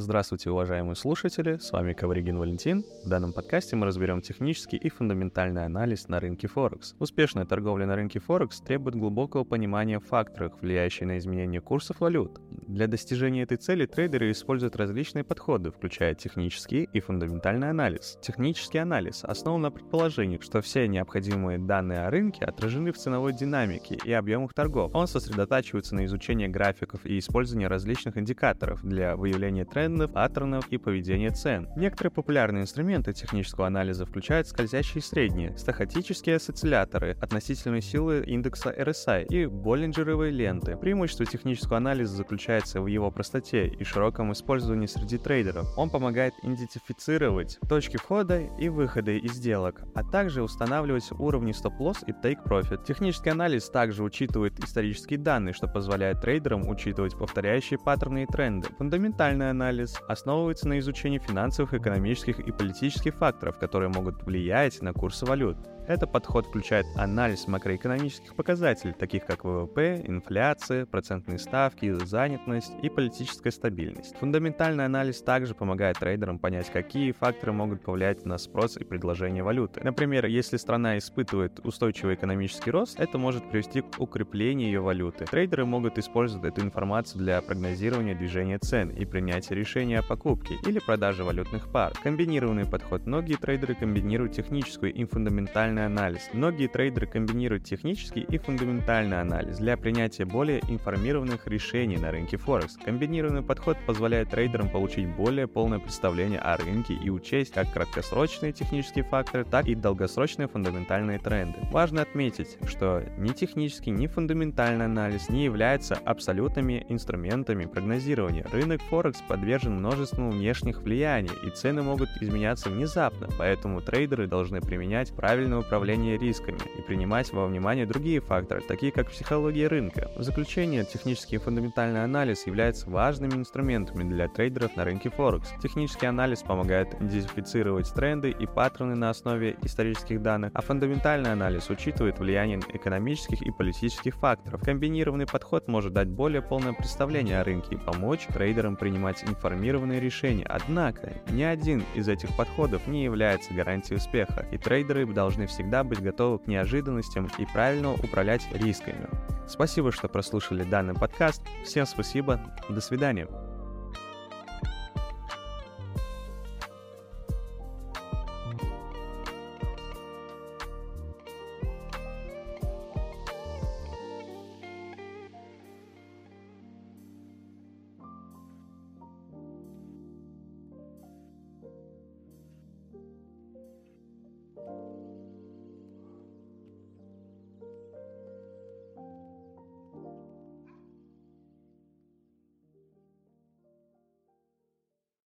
Здравствуйте, уважаемые слушатели, с вами Ковригин Валентин. В данном подкасте мы разберем технический и фундаментальный анализ на рынке Форекс. Успешная торговля на рынке Форекс требует глубокого понимания факторов, влияющих на изменение курсов валют. Для достижения этой цели трейдеры используют различные подходы, включая технический и фундаментальный анализ. Технический анализ основан на предположении, что все необходимые данные о рынке отражены в ценовой динамике и объемах торгов. Он сосредотачивается на изучении графиков и использовании различных индикаторов для выявления трендов трендов, паттернов и поведения цен. Некоторые популярные инструменты технического анализа включают скользящие средние, стахастические осцилляторы, относительные силы индекса RSI и боллинджеровые ленты. Преимущество технического анализа заключается в его простоте и широком использовании среди трейдеров. Он помогает идентифицировать точки входа и выхода из сделок, а также устанавливать уровни стоп-лосс и take-profit. Технический анализ также учитывает исторические данные, что позволяет трейдерам учитывать повторяющие паттерны и тренды. Фундаментальный анализ анализ основывается на изучении финансовых, экономических и политических факторов, которые могут влиять на курсы валют. Этот подход включает анализ макроэкономических показателей, таких как ВВП, инфляция, процентные ставки, занятность и политическая стабильность. Фундаментальный анализ также помогает трейдерам понять, какие факторы могут повлиять на спрос и предложение валюты. Например, если страна испытывает устойчивый экономический рост, это может привести к укреплению ее валюты. Трейдеры могут использовать эту информацию для прогнозирования движения цен и принятия решения о покупке или продаже валютных пар. Комбинированный подход. Многие трейдеры комбинируют техническую и фундаментальную фундаментальный анализ. Многие трейдеры комбинируют технический и фундаментальный анализ для принятия более информированных решений на рынке Форекс. Комбинированный подход позволяет трейдерам получить более полное представление о рынке и учесть как краткосрочные технические факторы, так и долгосрочные фундаментальные тренды. Важно отметить, что ни технический, ни фундаментальный анализ не являются абсолютными инструментами прогнозирования. Рынок Форекс подвержен множеству внешних влияний, и цены могут изменяться внезапно, поэтому трейдеры должны применять правильное управления рисками и принимать во внимание другие факторы, такие как психология рынка. В заключение, технический фундаментальный анализ являются важными инструментами для трейдеров на рынке Форекс. Технический анализ помогает идентифицировать тренды и паттерны на основе исторических данных, а фундаментальный анализ учитывает влияние экономических и политических факторов. Комбинированный подход может дать более полное представление о рынке и помочь трейдерам принимать информированные решения. Однако, ни один из этих подходов не является гарантией успеха, и трейдеры должны все всегда быть готовы к неожиданностям и правильно управлять рисками. Спасибо, что прослушали данный подкаст. Всем спасибо. До свидания.